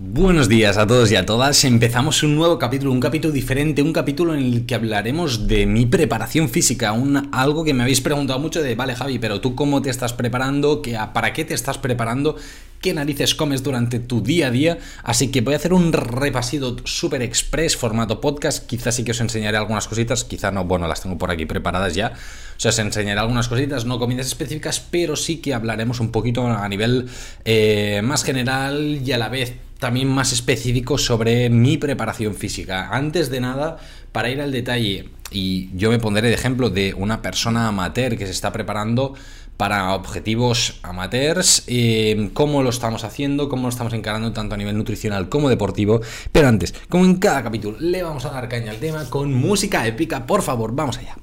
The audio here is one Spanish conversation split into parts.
Buenos días a todos y a todas. Empezamos un nuevo capítulo, un capítulo diferente, un capítulo en el que hablaremos de mi preparación física, un, algo que me habéis preguntado mucho de, vale Javi, pero tú cómo te estás preparando, para qué te estás preparando, qué narices comes durante tu día a día. Así que voy a hacer un repasido super express, formato podcast. Quizás sí que os enseñaré algunas cositas, quizá no, bueno, las tengo por aquí preparadas ya. O sea, os enseñaré algunas cositas, no comidas específicas, pero sí que hablaremos un poquito a nivel eh, más general y a la vez también más específico sobre mi preparación física. Antes de nada, para ir al detalle, y yo me pondré de ejemplo de una persona amateur que se está preparando para objetivos amateurs, eh, cómo lo estamos haciendo, cómo lo estamos encarando tanto a nivel nutricional como deportivo. Pero antes, como en cada capítulo, le vamos a dar caña al tema con música épica. Por favor, vamos allá,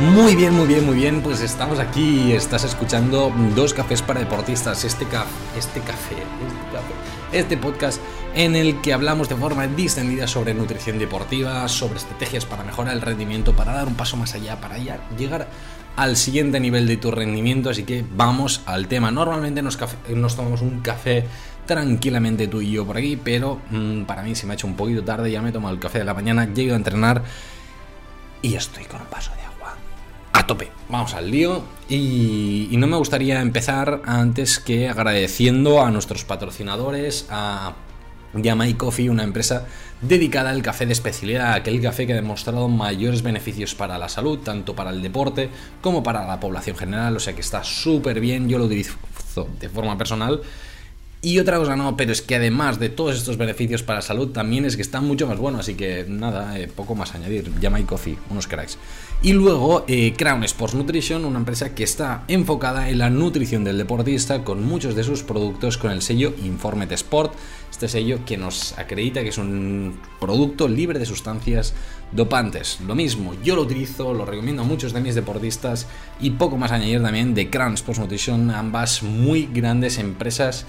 Muy bien, muy bien, muy bien. Pues estamos aquí. Estás escuchando Dos Cafés para Deportistas. Este, café, este café, este café, este podcast en el que hablamos de forma distendida sobre nutrición deportiva, sobre estrategias para mejorar el rendimiento, para dar un paso más allá, para llegar al siguiente nivel de tu rendimiento. Así que vamos al tema. Normalmente nos, nos tomamos un café tranquilamente tú y yo por aquí, pero mm, para mí se me ha hecho un poquito tarde. Ya me he tomado el café de la mañana, llego a entrenar y estoy con un paso de a tope. Vamos al lío. Y, no me gustaría empezar antes que agradeciendo a nuestros patrocinadores, a Yamai Coffee, una empresa dedicada al café de especialidad, aquel café que ha demostrado mayores beneficios para la salud, tanto para el deporte como para la población general. O sea que está súper bien. Yo lo utilizo de forma personal y otra cosa no, pero es que además de todos estos beneficios para la salud, también es que está mucho más bueno, así que nada, eh, poco más añadir. Llama Coffee, unos cracks. Y luego eh, Crown Sports Nutrition, una empresa que está enfocada en la nutrición del deportista con muchos de sus productos con el sello Informet Sport, este sello que nos acredita que es un producto libre de sustancias dopantes. Lo mismo, yo lo utilizo, lo recomiendo a muchos de mis deportistas y poco más añadir también de Crown Sports Nutrition, ambas muy grandes empresas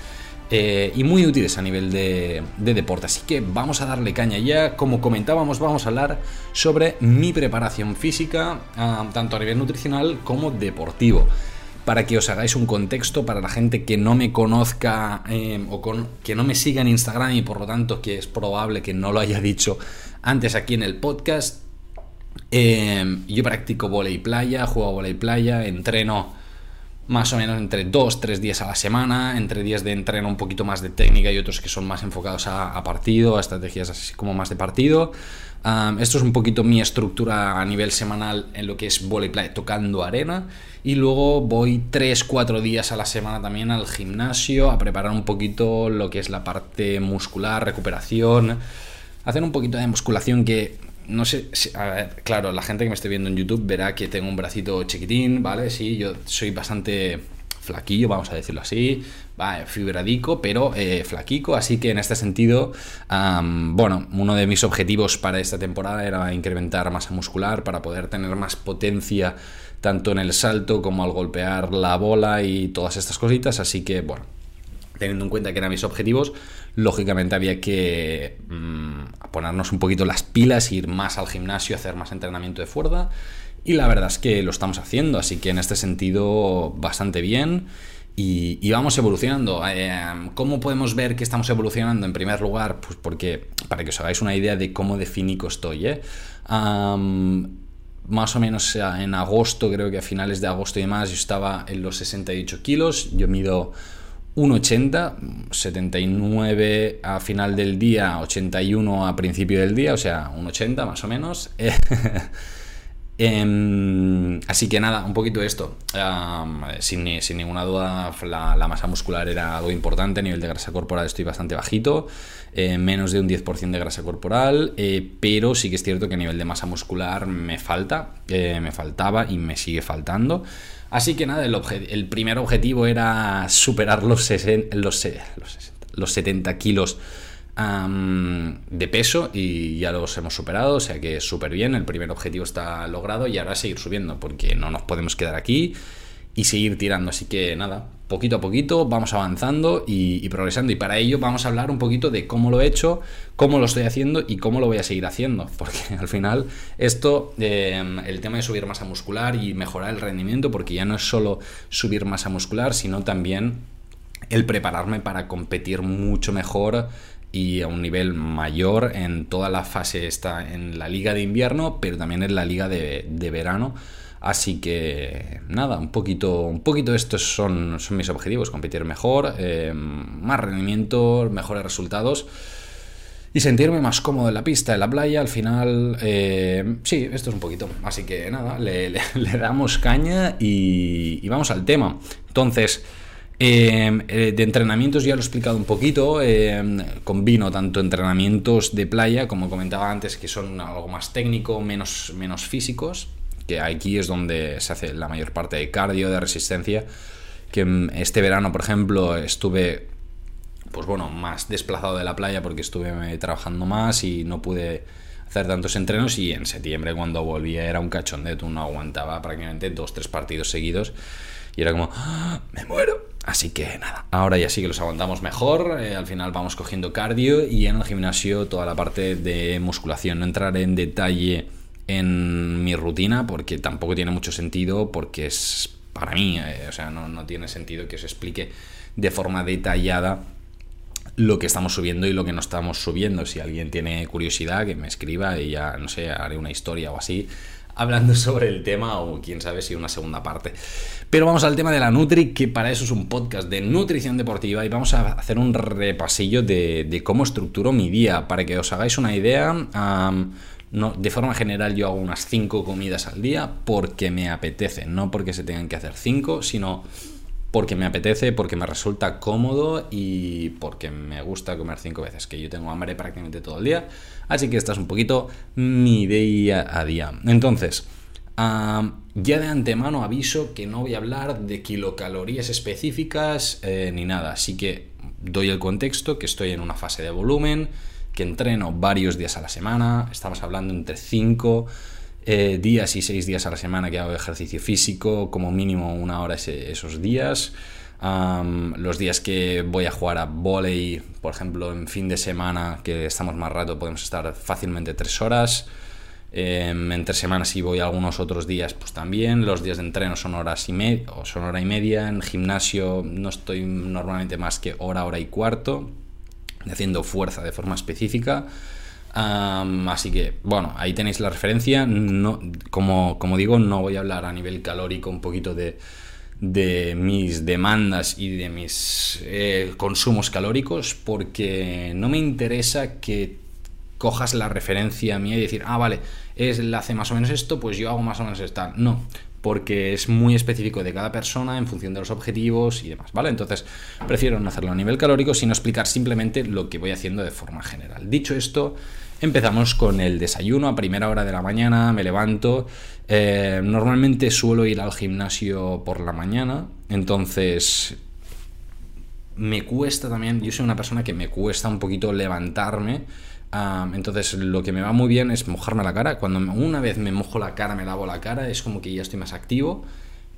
eh, y muy útiles a nivel de, deporte. Así que vamos a darle caña ya. Como comentábamos, vamos a hablar sobre mi preparación física, ah, tanto a nivel nutricional como deportivo. Para que os hagáis un contexto, para la gente que no me conozca eh, o con, que no me siga en Instagram y por lo tanto que es probable que no lo haya dicho antes aquí en el podcast, eh, yo practico volei playa, juego volei playa, entreno más o menos entre 2-3 días a la semana, entre días de entreno un poquito más de técnica y otros que son más enfocados a, partido, a estrategias así como más de partido. esto es un poquito mi estructura a nivel semanal en lo que es voleibol tocando arena y luego voy 3-4 días a la semana también al gimnasio a preparar un poquito lo que es la parte muscular, recuperación, hacer un poquito de musculación que no sé, a ver, claro, la gente que me esté viendo en YouTube verá que tengo un bracito chiquitín, ¿vale? Sí, yo soy bastante flaquillo, vamos a decirlo así, va, fibradico, pero eh, flaquico, así que en este sentido, bueno, uno de mis objetivos para esta temporada era incrementar masa muscular para poder tener más potencia tanto en el salto como al golpear la bola y todas estas cositas, así que bueno, teniendo en cuenta que eran mis objetivos, lógicamente había que mm, ponernos un poquito las pilas, ir más al gimnasio, hacer más entrenamiento de fuerza. Y la verdad es que lo estamos haciendo, así que en este sentido bastante bien. Y, vamos evolucionando. Eh, ¿Cómo podemos ver que estamos evolucionando? En primer lugar, pues porque, para que os hagáis una idea de cómo definico estoy, ¿eh? más o menos en agosto, creo que a finales de agosto y demás, yo estaba en los 68 kilos. Yo mido 1,80, 79 a final del día, 81 a principio del día, o sea, 1,80 más o menos. Em, así que nada, un poquito esto. sin, ninguna duda, la, masa muscular era algo importante. A nivel de grasa corporal estoy bastante bajito, eh, menos de un 10% de grasa corporal, eh, pero sí que es cierto que a nivel de masa muscular me falta, eh, me faltaba y me sigue faltando. Así que nada, el, primer objetivo era superar los, los, los, 70 kilos de peso y ya los hemos superado, o sea que súper bien, el primer objetivo está logrado y ahora seguir subiendo porque no nos podemos quedar aquí y seguir tirando. Así que nada, poquito a poquito vamos avanzando y, progresando. Y para ello vamos a hablar un poquito de cómo lo he hecho, cómo lo estoy haciendo y cómo lo voy a seguir haciendo. Porque al final esto, em, el tema de subir masa muscular y mejorar el rendimiento, porque ya no es solo subir masa muscular, sino también el prepararme para competir mucho mejor y a un nivel mayor en toda la fase está en la liga de invierno, pero también en la liga de verano Así que nada, un poquito, un poquito estos son, son mis objetivos, competir mejor, eh, más rendimiento, mejores resultados y sentirme más cómodo en la pista, en la playa, al final, eh, sí, esto es un poquito. Así que nada, le, damos caña y, vamos al tema. Entonces, eh, de entrenamientos ya lo he explicado un poquito, combino tanto entrenamientos de playa, como comentaba antes, que son algo más técnico, menos, menos físicos, que aquí es donde se hace la mayor parte de cardio, de resistencia, que mm, este verano, por ejemplo, estuve, pues bueno, más desplazado de la playa porque estuve trabajando más y no pude hacer tantos entrenos y en septiembre cuando volvía era un cachondeo, no aguantaba prácticamente dos, tres partidos seguidos y era como, ¡Ah, me muero. Así que nada, ahora ya sí que los aguantamos mejor, eh, al final vamos cogiendo cardio y en el gimnasio toda la parte de musculación, no entraré en detalle en mi rutina porque tampoco tiene mucho sentido porque es para mí, eh, o sea, no, tiene sentido que os explique de forma detallada lo que estamos subiendo y lo que no estamos subiendo. Si alguien tiene curiosidad, que me escriba y ya, no sé, haré una historia o así hablando sobre el tema o quién sabe si una segunda parte. Pero vamos al tema de la Nutri, que para eso es un podcast de nutrición deportiva y vamos a hacer un repasillo de, cómo estructuro mi día para que os hagáis una idea de forma general yo hago unas 5 comidas al día porque me apetece, no porque se tengan que hacer 5, sino porque me apetece, porque me resulta cómodo y porque me gusta comer 5 veces, que yo tengo hambre prácticamente todo el día. Así que esta es un poquito mi día a día. Entonces, ya de antemano aviso que no voy a hablar de kilocalorías específicas eh, ni nada, así que doy el contexto, que estoy en una fase de volumen, que entreno varios días a la semana, estamos hablando entre 5 eh, días y 6 días a la semana que hago ejercicio físico, como mínimo una hora esos días. los días que voy a jugar a volei, por ejemplo, en fin de semana, que estamos más rato, podemos estar fácilmente 3 horas. Em, entre semanas si voy algunos otros días, pues también. Los días de entreno son horas y media, son hora y media. En gimnasio no estoy normalmente más que hora, hora y cuarto haciendo fuerza de forma específica. así que, bueno, ahí tenéis la referencia. No, como, como, digo, no voy a hablar a nivel calórico un poquito de, de mis demandas y de mis eh, consumos calóricos porque no me interesa que cojas la referencia mía y decir, ah, vale, él hace más o menos esto, pues yo hago más o menos esto. No, porque es muy específico de cada persona en función de los objetivos y demás, ¿vale? Entonces prefiero no hacerlo a nivel calórico, sino explicar simplemente lo que voy haciendo de forma general. Dicho esto, empezamos con el desayuno a primera hora de la mañana, me levanto, eh, normalmente suelo ir al gimnasio por la mañana, entonces me cuesta también, yo soy una persona que me cuesta un poquito levantarme, entonces lo que me va muy bien es mojarme la cara. Cuando una vez me mojo la cara, me lavo la cara, es como que ya estoy más activo.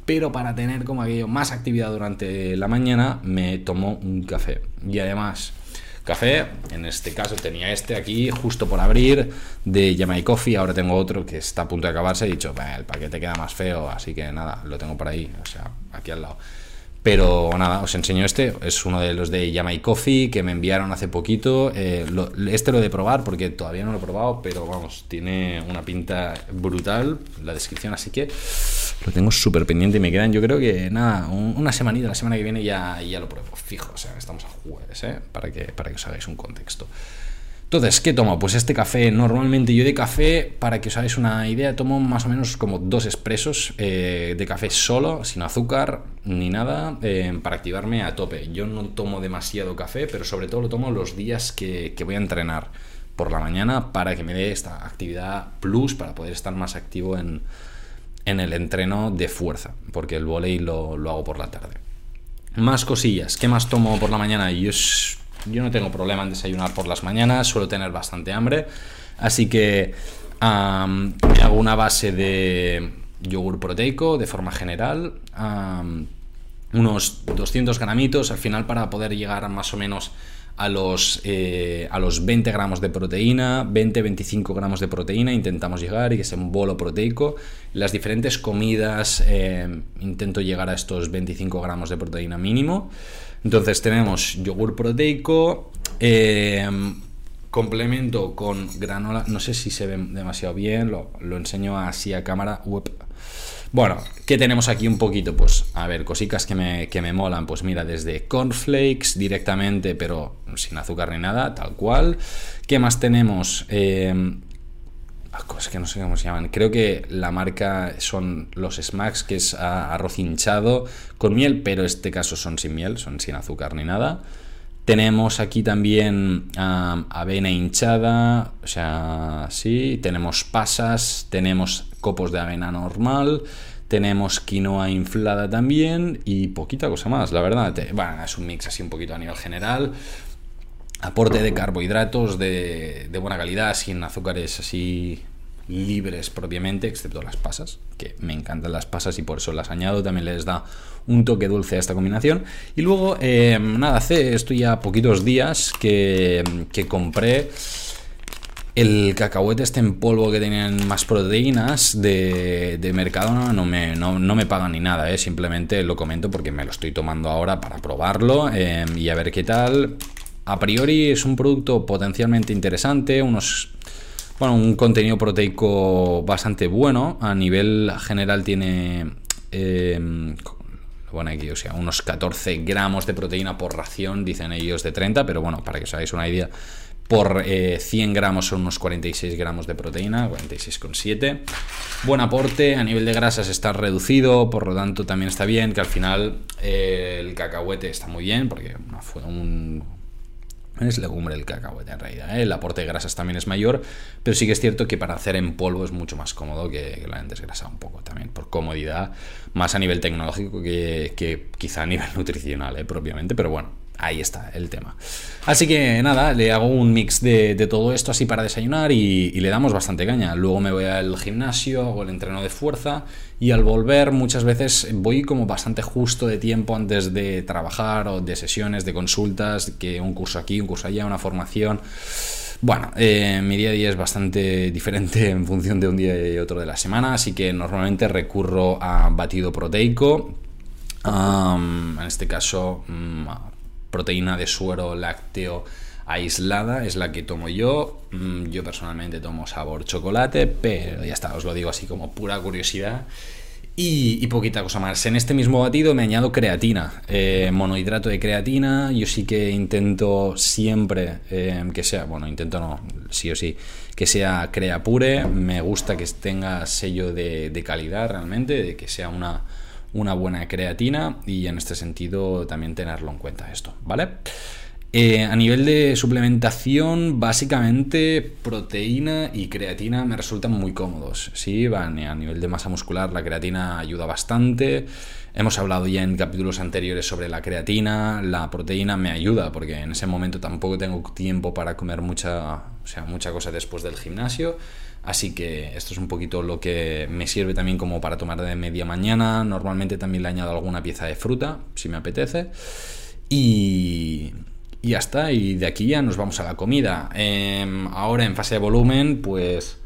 Pero para tener como aquello más actividad durante la mañana, me tomo un café. Y además, café, en este caso tenía este aquí justo por abrir de Jamaica Coffee, ahora tengo otro que está a punto de acabarse, he dicho, el paquete queda más feo, así que nada, lo tengo por ahí, o sea, aquí al lado. Pero nada, os enseño este. Es uno de los de Yamai Coffee que me enviaron hace poquito. Eh, este lo de probar porque todavía no lo he probado, pero vamos, tiene una pinta brutal la descripción, así que lo tengo súper pendiente y me quedan, yo creo que nada, una semanita, la semana que viene ya, ya lo pruebo. Fijo, o sea, estamos a jueves, ¿eh? Para que, para que os hagáis un contexto. Entonces, ¿qué tomo? Pues este café, normalmente yo de café, para que os hagáis una idea, tomo más o menos como dos expresos eh, de café solo, sin azúcar ni nada, eh, para activarme a tope. Yo no tomo demasiado café, pero sobre todo lo tomo los días que, voy a entrenar por la mañana para que me dé esta actividad plus, para poder estar más activo en, el entreno de fuerza, porque el volei lo, hago por la tarde. Más cosillas, ¿qué más tomo por la mañana? Yo yo no tengo problema en desayunar por las mañanas, suelo tener bastante hambre, así que hago una base de, yogur proteico de forma general, unos 200 gramitos al final para poder llegar más o menos a los, eh, a los 20 gramos de proteína, 20-25 gramos de proteína, intentamos llegar y que sea un bolo proteico. Las diferentes comidas eh, intento llegar a estos 25 gramos de proteína mínimo. Entonces tenemos yogur proteico, eh, complemento con granola, no sé si se ve demasiado bien, lo, enseño así a cámara. Bueno, ¿qué tenemos aquí un poquito? Pues, a ver, cositas que me, que me molan. Pues mira, desde cornflakes directamente, pero sin azúcar ni nada, tal cual. ¿Qué más tenemos? Eh, es que no sé cómo se llaman. Creo que la marca son los Smacks, que es arroz hinchado con miel, pero este caso son sin miel, son sin azúcar ni nada. Tenemos aquí también avena hinchada, o sea, sí, tenemos pasas, tenemos copos de avena normal, tenemos quinoa inflada también y poquita cosa más, la verdad. Bueno, es un mix así un poquito a nivel general. Aporte de carbohidratos de, buena calidad, sin azúcares así libres propiamente, excepto las pasas, que me encantan las pasas y por eso las añado, también les da un toque dulce a esta combinación. Y luego, eh, nada, hace esto ya poquitos días que, que compré el cacahuete este en polvo que tenían más proteínas de, de Mercadona no me, no, me pagan ni nada, ¿eh? simplemente lo comento porque me lo estoy tomando ahora para probarlo eh, y a ver qué tal. A priori es un producto potencialmente interesante, unos bueno, un contenido proteico bastante bueno. A nivel general tiene. Eh, bueno, aquí, o sea, unos 14 gramos de proteína por ración, dicen ellos de 30, pero bueno, para que os hagáis una idea, por 100 eh, gramos son unos 46 gramos de proteína, 46,7. Buen aporte, a nivel de grasas está reducido, por lo tanto también está bien, que al final eh, el cacahuete está muy bien, porque fue un, es legumbre el cacahuete en realidad. ¿eh? El aporte de grasas también es mayor, pero sí que es cierto que para hacer en polvo es mucho más cómodo que, que la desgrasado un poco también, por comodidad, más a nivel tecnológico que, que quizá a nivel nutricional ¿eh? propiamente, pero bueno, Ahí está el tema. Así que nada, le hago un mix de, todo esto así para desayunar y, le damos bastante caña. Luego me voy al gimnasio, hago el entreno de fuerza y al volver muchas veces voy como bastante justo de tiempo antes de trabajar o de sesiones, de consultas, que un curso aquí, un curso allá, una formación. Bueno, eh, mi día a día es bastante diferente en función de un día y otro de la semana, así que normalmente recurro a batido proteico. en este caso, mm, proteína de suero lácteo aislada es la que tomo yo. Mm, yo personalmente tomo sabor chocolate, pero ya está, os lo digo así como pura curiosidad. Y, poquita cosa más. En este mismo batido me añado creatina, eh, monohidrato de creatina. Yo sí que intento siempre eh, que sea, bueno, intento no, sí o sí, que sea crea pure. Me gusta que tenga sello de, de calidad realmente, de que sea una, una buena creatina y en este sentido también tenerlo en cuenta esto, ¿vale? Eh, a nivel de suplementación, básicamente proteína y creatina me resultan muy cómodos. Sí, van a nivel de masa muscular, la creatina ayuda bastante. Hemos hablado ya en capítulos anteriores sobre la creatina, la proteína me ayuda porque en ese momento tampoco tengo tiempo para comer mucha, o sea, mucha cosa después del gimnasio. Así que esto es un poquito lo que me sirve también como para tomar de media mañana. Normalmente también le añado alguna pieza de fruta, si me apetece. Y, y ya está. Y de aquí ya nos vamos a la comida. Em, ahora en fase de volumen, pues...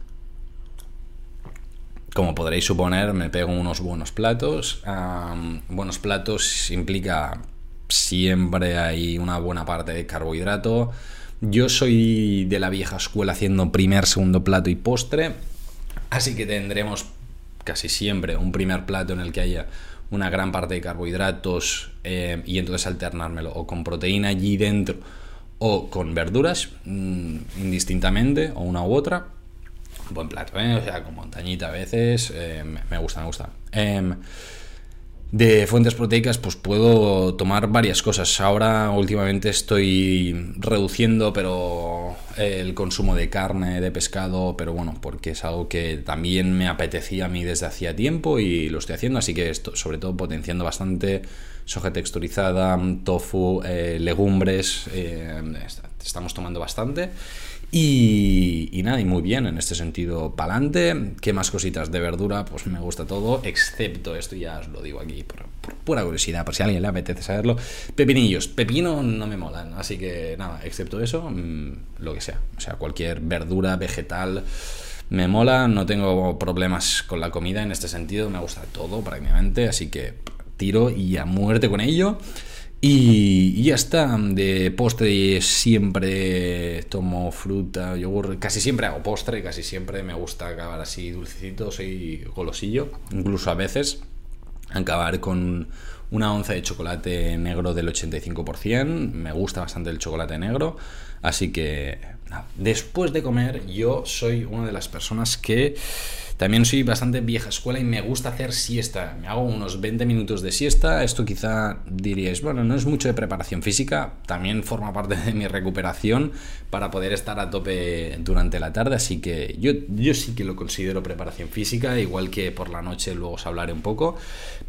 Como podréis suponer, me pego unos buenos platos. buenos platos implica siempre hay una buena parte de carbohidrato yo soy de la vieja escuela haciendo primer, segundo plato y postre, así que tendremos casi siempre un primer plato en el que haya una gran parte de carbohidratos eh, y entonces alternármelo o con proteína allí dentro o con verduras mm, indistintamente o una u otra. Buen plato, ¿eh? o sea, con montañita a veces, eh, me gusta, me gusta. De fuentes proteicas, pues puedo tomar varias cosas. Ahora últimamente estoy reduciendo, pero el consumo de carne, de pescado, pero bueno, porque es algo que también me apetecía a mí desde hacía tiempo y lo estoy haciendo, así que esto, sobre todo potenciando bastante soja texturizada, tofu, eh, legumbres, eh, estamos tomando bastante. Y, nada, y muy bien en este sentido, pa'lante. ¿Qué más cositas de verdura? Pues me gusta todo, excepto esto, ya os lo digo aquí por, pura curiosidad, por si a alguien le apetece saberlo. Pepinillos, pepino no me molan, así que nada, excepto eso, mm, lo que sea. O sea, cualquier verdura, vegetal, me mola, no tengo problemas con la comida en este sentido, me gusta todo prácticamente, así que tiro y a muerte con ello. Y, ya está, de postre siempre tomo fruta, yogur, casi siempre hago postre, casi siempre me gusta acabar así dulcecito, soy golosillo, incluso a veces acabar con una onza de chocolate negro del 85%, me gusta bastante el chocolate negro, así que después de comer yo soy una de las personas que también soy bastante vieja escuela y me gusta hacer siesta. Me hago unos 20 minutos de siesta. Esto quizá diríais, bueno, no es mucho de preparación física, también forma parte de mi recuperación para poder estar a tope durante la tarde. Así que yo, yo sí que lo considero preparación física, igual que por la noche luego os hablaré un poco,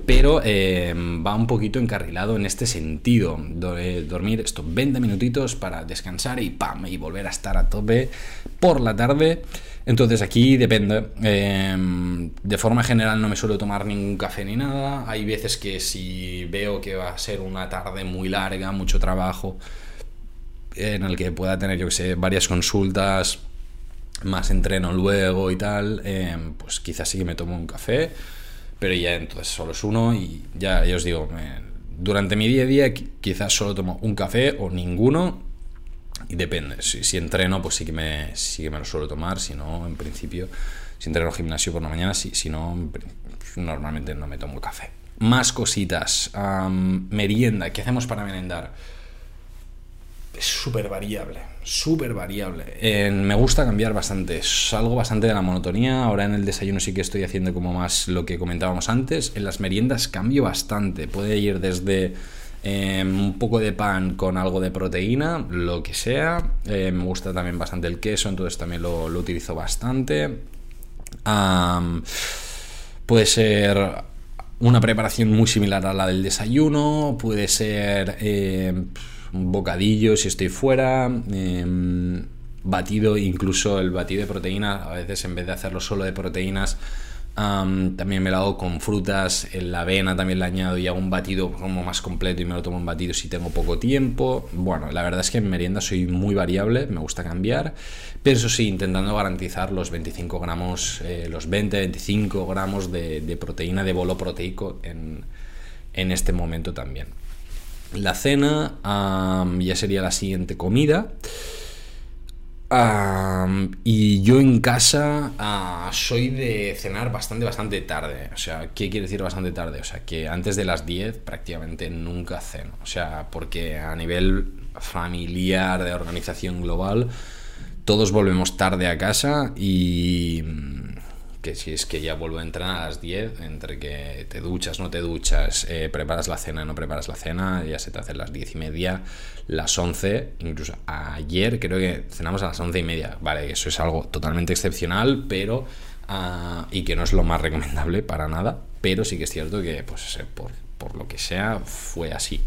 pero eh, va un poquito encarrilado en este sentido. Dormir estos 20 minutitos para descansar y pam, y volver a estar a tope por la tarde. Entonces aquí depende. Em, de forma general no me suelo tomar ningún café ni nada. Hay veces que si veo que va a ser una tarde muy larga, mucho trabajo, en el que pueda tener, yo que sé, varias consultas, más entreno luego y tal, em, pues quizás sí que me tomo un café, pero ya entonces solo es uno y ya, ya os digo, durante mi día a día quizás solo tomo un café o ninguno y depende, si, entreno, pues sí que, me, sí que me lo suelo tomar, si no, en principio, si entreno gimnasio por la mañana, si, si no, normalmente no me tomo café. Más cositas. merienda, ¿qué hacemos para merendar? Es súper variable, súper variable. me gusta cambiar bastante, salgo bastante de la monotonía. Ahora en el desayuno sí que estoy haciendo como más lo que comentábamos antes. En las meriendas cambio bastante. Puede ir desde Em, un poco de pan con algo de proteína, lo que sea. Em, me gusta también bastante el queso, entonces también lo, utilizo bastante. puede ser una preparación muy similar a la del desayuno, puede ser em, un bocadillo si estoy fuera, batido, incluso el batido de proteína, a veces en vez de hacerlo solo de proteínas, también me lo hago con frutas, en la avena también le añado y hago un batido como más completo y me lo tomo en batido si tengo poco tiempo. Bueno, la verdad es que en merienda soy muy variable, me gusta cambiar, pero eso sí, intentando garantizar los 25 gramos, eh, los 20-25 gramos de, proteína, de bolo proteico en, en este momento también. La cena ya sería la siguiente comida y yo en casa ah, soy de cenar bastante, bastante tarde. O sea, ¿qué quiere decir bastante tarde? O sea, que antes de las 10 prácticamente nunca ceno. O sea, porque a nivel familiar, de organización global, todos volvemos tarde a casa y que si es que ya vuelvo a entrenar a las 10, entre que te duchas, no te duchas, eh, preparas la cena, no preparas la cena, ya se te hacen las 10 y media, las 11, incluso ayer creo que cenamos a las 11 y media, vale, eso es algo totalmente excepcional, pero... Ah, y que no es lo más recomendable para nada, pero sí que es cierto que, pues, por, por lo que sea, fue así.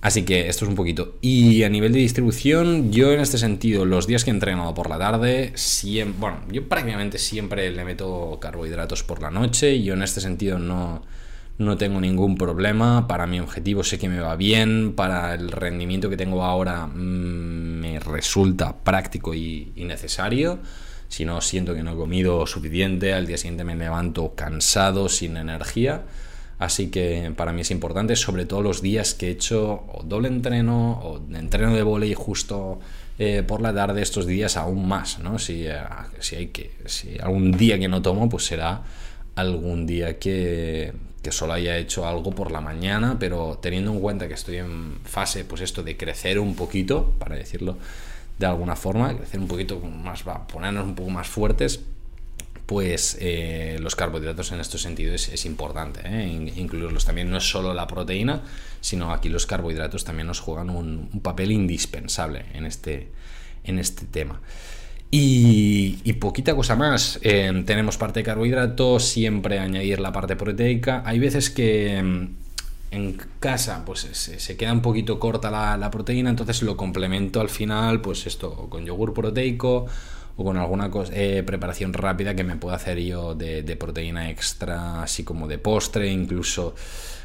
Así que esto es un poquito. Y a nivel de distribución, yo en este sentido, los días que he entrenado por la tarde, siempre, bueno, yo prácticamente siempre le meto carbohidratos por la noche y yo en este sentido no, no tengo ningún problema. Para mi objetivo sé que me va bien, para el rendimiento que tengo ahora mm, me resulta práctico y, y necesario. Si no siento que no he comido suficiente, al día siguiente me levanto cansado, sin energía. Así que para mí es importante, sobre todo los días que he hecho doble entreno o entreno de volei justo eh, por la tarde, estos días aún más, ¿no? Si, eh, si, hay que, si algún día que no tomo, pues será algún día que, que solo haya hecho algo por la mañana, pero teniendo en cuenta que estoy en fase, pues esto de crecer un poquito, para decirlo de alguna forma, crecer un poquito más, va, ponernos un poco más fuertes, pues eh, los carbohidratos en este sentido es, importante ¿eh? incluirlos también. No es solo la proteína, sino aquí los carbohidratos también nos juegan un, papel indispensable en este, en este tema. Y, poquita cosa más. Eh, tenemos parte de carbohidratos, siempre añadir la parte proteica. Hay veces que en casa pues se, queda un poquito corta la, proteína, entonces lo complemento al final, pues esto, con yogur proteico o con alguna cosa, eh, preparación rápida que me pueda hacer yo de, proteína extra, así como de postre, incluso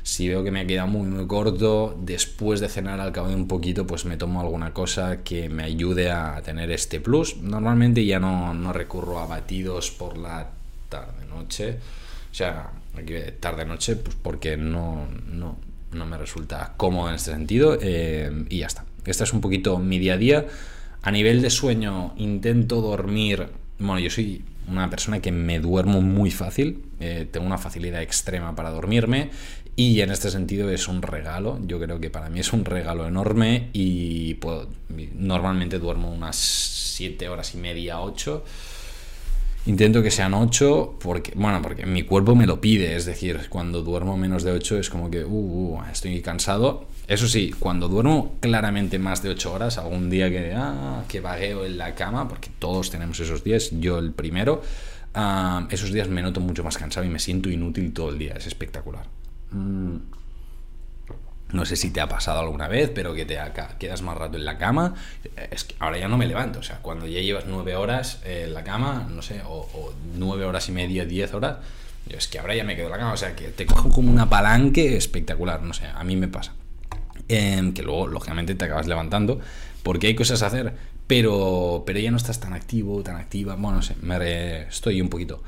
si veo que me queda muy muy corto, después de cenar al cabo de un poquito, pues me tomo alguna cosa que me ayude a tener este plus. Normalmente ya no, no recurro a batidos por la tarde-noche, o sea, tarde-noche, pues porque no, no, no, me resulta cómodo en este sentido eh, y ya está. Este es un poquito mi día a día. A nivel de sueño, intento dormir. Bueno, yo soy una persona que me duermo muy fácil, eh, tengo una facilidad extrema para dormirme y en este sentido es un regalo, yo creo que para mí es un regalo enorme y puedo, normalmente duermo unas 7 horas y media, 8 Intento que sean 8 porque, bueno, porque mi cuerpo me lo pide, es decir, cuando duermo menos de 8 es como que, uh, uh, estoy cansado. Eso sí, cuando duermo claramente más de 8 horas, algún día que, ah, que vagueo en la cama, porque todos tenemos esos días, yo el primero, ah, esos días me noto mucho más cansado y me siento inútil todo el día, es espectacular. Mm. No sé si te ha pasado alguna vez, pero que te quedas más rato en la cama. Es que ahora ya no me levanto. O sea, cuando ya llevas nueve horas en la cama, no sé, o, nueve horas y media, diez horas, es que ahora ya me quedo en la cama. O sea, que te cojo como una palanque espectacular. No sé, a mí me pasa. Em, que luego, lógicamente, te acabas levantando porque hay cosas a hacer, pero, pero ya no estás tan activo, tan activa. Bueno, no sé, me estoy un poquito.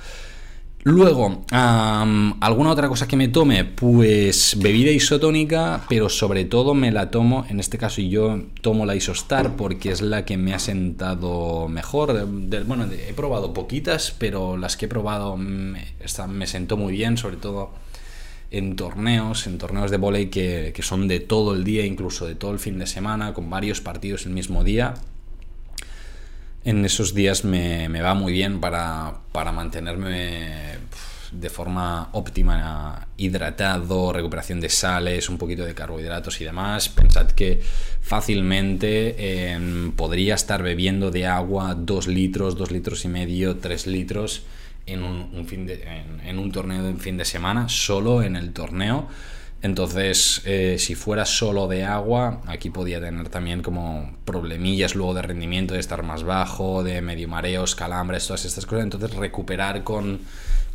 Luego, ¿alguna otra cosa que me tome? Pues bebida isotónica, pero sobre todo me la tomo, en este caso yo tomo la Isostar porque es la que me ha sentado mejor. bueno, he probado poquitas, pero las que he probado me, me sentó muy bien, sobre todo en torneos, en torneos de volei que son de todo el día, incluso de todo el fin de semana, con varios partidos el mismo día en esos días me, va muy bien para, mantenerme de forma óptima hidratado, recuperación de sales, un poquito de carbohidratos y demás. Pensad que fácilmente em, podría estar bebiendo de agua 2 litros, 2 litros y medio, 3 litros en un, fin de, en un torneo de un fin de semana, solo en el torneo. Entonces, eh, si fuera solo de agua, aquí podía tener también como problemillas luego de rendimiento, de estar más bajo, de medio mareos, calambres, todas estas cosas. Entonces, recuperar con,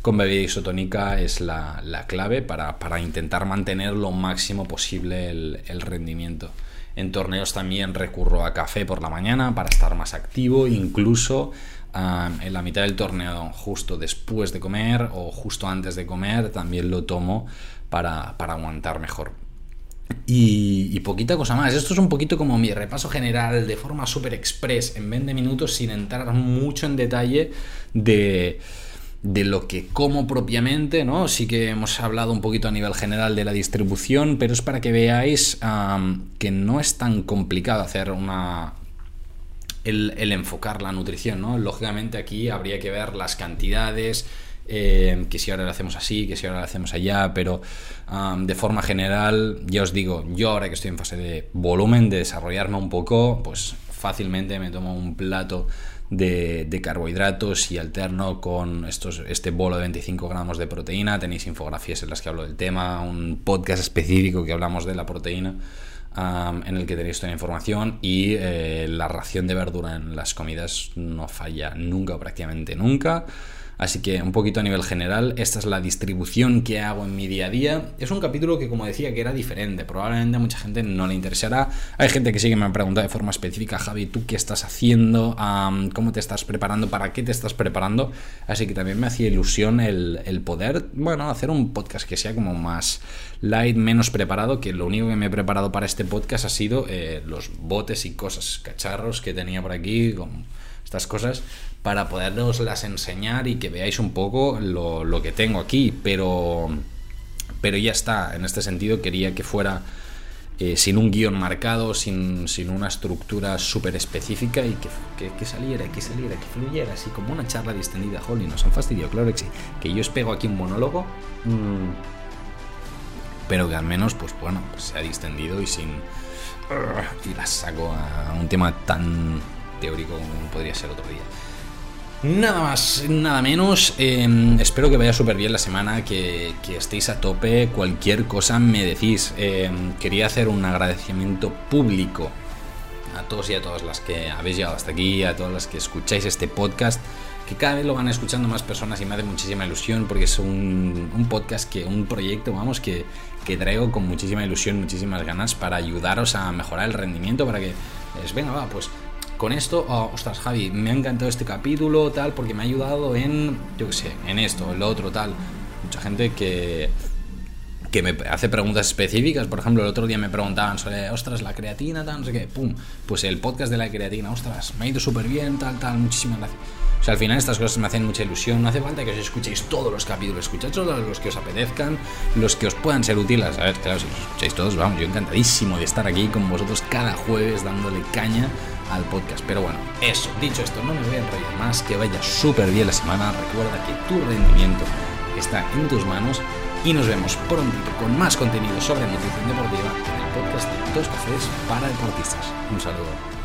bebida isotónica es la, clave para, intentar mantener lo máximo posible el, rendimiento. En torneos también recurro a café por la mañana para estar más activo, incluso en la mitad del torneo, justo después de comer o justo antes de comer, también lo tomo para, aguantar mejor. Y, poquita cosa más. Esto es un poquito como mi repaso general de forma súper express en 20 minutos sin entrar mucho en detalle de, lo que como propiamente, ¿no? Sí que hemos hablado un poquito a nivel general de la distribución, pero es para que veáis que no es tan complicado hacer una... El, enfocar la nutrición, ¿no? Lógicamente aquí habría que ver las cantidades, eh, que si ahora lo hacemos así, que si ahora lo hacemos allá, pero de forma general, ya os digo, yo ahora que estoy en fase de volumen, de desarrollarme un poco, pues fácilmente me tomo un plato de, carbohidratos y alterno con estos, este bolo de 25 gramos de proteína. Tenéis infografías en las que hablo del tema, un podcast específico que hablamos de la proteína. En el que tenéis toda la información y eh, la ración de verdura en las comidas no falla nunca, prácticamente nunca. Así que un poquito a nivel general, esta es la distribución que hago en mi día a día. Es un capítulo que como decía que era diferente, probablemente a mucha gente no le interesará. Hay gente que sí que me ha preguntado de forma específica, Javi, ¿tú qué estás haciendo? ¿Cómo te estás preparando? ¿Para qué te estás preparando? Así que también me hacía ilusión el, poder, bueno, hacer un podcast que sea como más light, menos preparado, que lo único que me he preparado para este podcast ha sido eh, los botes y cosas, cacharros que tenía por aquí, con estas cosas para poderoslas enseñar y que veáis un poco lo, que tengo aquí, pero, pero ya está, en este sentido quería que fuera eh, sin un guion marcado, sin, una estructura súper específica y que, que, saliera, que saliera, que fluyera, así como una charla distendida. Holly, nos han fastidiado, claro que sí. Que yo os pego aquí un monólogo, mm, pero que al menos, pues bueno, pues se ha distendido y sin... y la saco a un tema tan teórico como podría ser otro día. Nada más, nada menos. Em, espero que vaya súper bien la semana, que, estéis a tope. Cualquier cosa me decís. Em, quería hacer un agradecimiento público a todos y a todas las que habéis llegado hasta aquí, a todas las que escucháis este podcast, que cada vez lo van escuchando más personas y me hace muchísima ilusión porque es un, podcast que, un proyecto, vamos, que, que traigo con muchísima ilusión, muchísimas ganas para ayudaros a mejorar el rendimiento, para que, es, venga, va, pues con esto, oh, ostras, Javi, me ha encantado este capítulo, tal, porque me ha ayudado en, yo qué sé, en esto, en lo otro, tal. Mucha gente que, que me hace preguntas específicas. Por ejemplo, el otro día me preguntaban sobre, ostras, la creatina, tal, no sé qué, pum. Pues el podcast de la creatina, ostras, me ha ido súper bien, tal, tal, muchísimas gracias. O sea, al final estas cosas me hacen mucha ilusión. No hace falta que os escuchéis todos los capítulos, escuchad todos los que os apetezcan, los que os puedan ser útiles. A ver, claro, si los escucháis todos, vamos, yo encantadísimo de estar aquí con vosotros cada jueves dándole caña al podcast. Pero bueno, eso, dicho esto, no me voy a enrollar más, que vaya súper bien la semana. Recuerda que tu rendimiento está en tus manos y nos vemos prontito con más contenido sobre nutrición deportiva en el podcast de Dos Cafés para Deportistas. Un saludo.